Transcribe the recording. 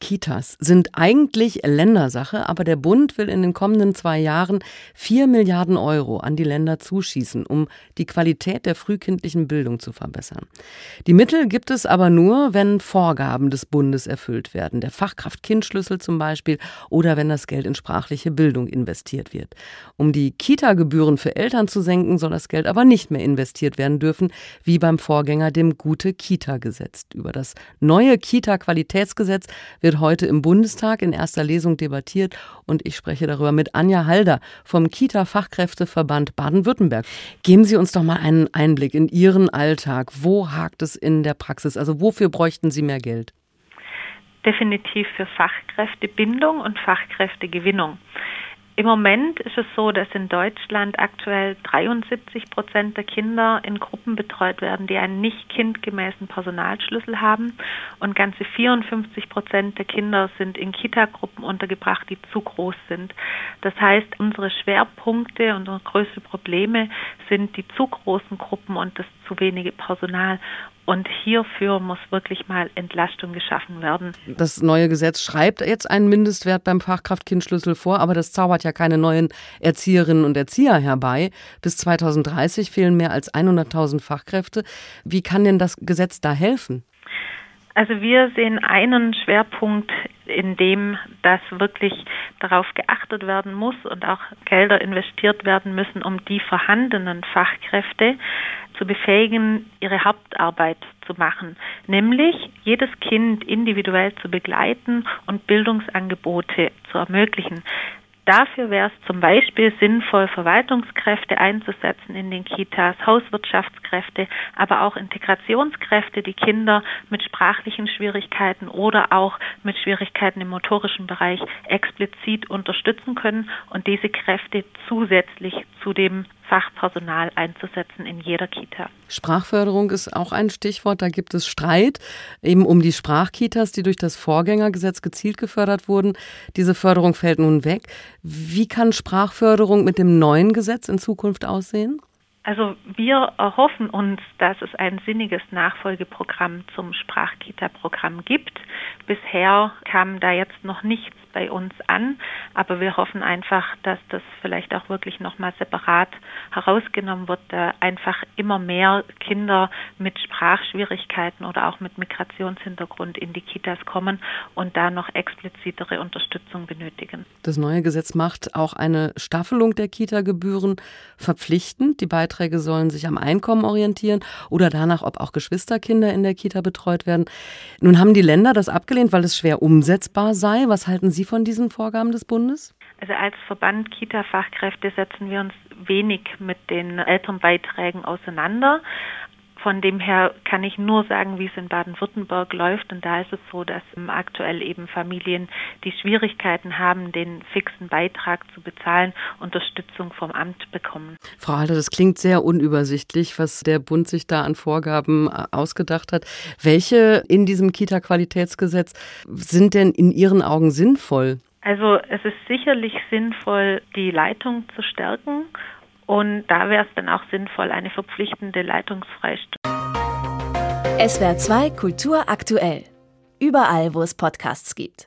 Kitas sind eigentlich Ländersache, aber der Bund will in den kommenden zwei Jahren vier Milliarden Euro an die Länder zuschießen, um die Qualität der frühkindlichen Bildung zu verbessern. Die Mittel gibt es aber nur, wenn Vorgaben des Bundes erfüllt werden, der Fachkraft-Kind-Schlüssel zum Beispiel, oder wenn das Geld in sprachliche Bildung investiert wird. Um die Kita-Gebühren für Eltern zu senken, soll das Geld aber nicht mehr investiert werden dürfen, wie beim Vorgänger dem Gute-Kita-Gesetz. Über das neue Kita-Qualitätsgesetz wird heute im Bundestag in erster Lesung debattiert und ich spreche darüber mit Anja Halder vom Kita-Fachkräfteverband Baden-Württemberg. Geben Sie uns doch mal einen Einblick in Ihren Alltag. Wo hakt es in der Praxis? Also wofür bräuchten Sie mehr Geld? Definitiv für Fachkräftebindung und Fachkräftegewinnung. Im Moment ist es so, dass in Deutschland aktuell 73 Prozent der Kinder in Gruppen betreut werden, die einen nicht kindgemäßen Personalschlüssel haben und ganze 54 Prozent der Kinder sind in Kitagruppen untergebracht, die zu groß sind. Das heißt, unsere Schwerpunkte und unsere größten Probleme sind die zu großen Gruppen und das zu wenige Personal. Und hierfür muss wirklich mal Entlastung geschaffen werden. Das neue Gesetz schreibt jetzt einen Mindestwert beim Fachkraftkindschlüssel vor, aber das zaubert ja keine neuen Erzieherinnen und Erzieher herbei. Bis 2030 fehlen mehr als 100.000 Fachkräfte. Wie kann denn das Gesetz da helfen? Also wir sehen einen Schwerpunkt, in dem das wirklich darauf geachtet werden muss und auch Gelder investiert werden müssen, um die vorhandenen Fachkräfte zu befähigen, ihre Hauptarbeit zu machen, nämlich jedes Kind individuell zu begleiten und Bildungsangebote zu ermöglichen. Dafür wäre es zum Beispiel sinnvoll, Verwaltungskräfte einzusetzen in den Kitas, Hauswirtschaftskräfte, aber auch Integrationskräfte, die Kinder mit sprachlichen Schwierigkeiten oder auch mit Schwierigkeiten im motorischen Bereich explizit unterstützen können und diese Kräfte zusätzlich zu dem Fachpersonal einzusetzen in jeder Kita. Sprachförderung ist auch ein Stichwort. Da gibt es Streit eben um die Sprachkitas, die durch das Vorgängergesetz gezielt gefördert wurden. Diese Förderung fällt nun weg. Wie kann Sprachförderung mit dem neuen Gesetz in Zukunft aussehen? Also wir erhoffen uns, dass es ein sinniges Nachfolgeprogramm zum Sprachkita-Programm gibt. Bisher kam da jetzt noch nichts bei uns an, aber wir hoffen einfach, dass das vielleicht auch wirklich nochmal separat herausgenommen wird, da einfach immer mehr Kinder mit Sprachschwierigkeiten oder auch mit Migrationshintergrund in die Kitas kommen und da noch explizitere Unterstützung benötigen. Das neue Gesetz macht auch eine Staffelung der Kita-Gebühren verpflichtend. Die Beiträge sollen sich am Einkommen orientieren oder danach, ob auch Geschwisterkinder in der Kita betreut werden. Nun haben die Länder das abgelehnt, weil es schwer umsetzbar sei. Was halten Sie von diesen Vorgaben des Bundes? Also als Verband Kita-Fachkräfte setzen wir uns wenig mit den Elternbeiträgen auseinander. Von dem her kann ich nur sagen, wie es in Baden-Württemberg läuft. Und da ist es so, dass aktuell eben Familien, die Schwierigkeiten haben, den fixen Beitrag zu bezahlen, Unterstützung vom Amt bekommen. Frau Halter, das klingt sehr unübersichtlich, was der Bund sich da an Vorgaben äh, ausgedacht hat. Welche in diesem Kita-Qualitätsgesetz sind denn in Ihren Augen sinnvoll? Also es ist sicherlich sinnvoll, die Leitung zu stärken und da wäre es dann auch sinnvoll, eine verpflichtende Leitungsfreistunde. SWR 2 Kultur aktuell. Überall, wo es Podcasts gibt.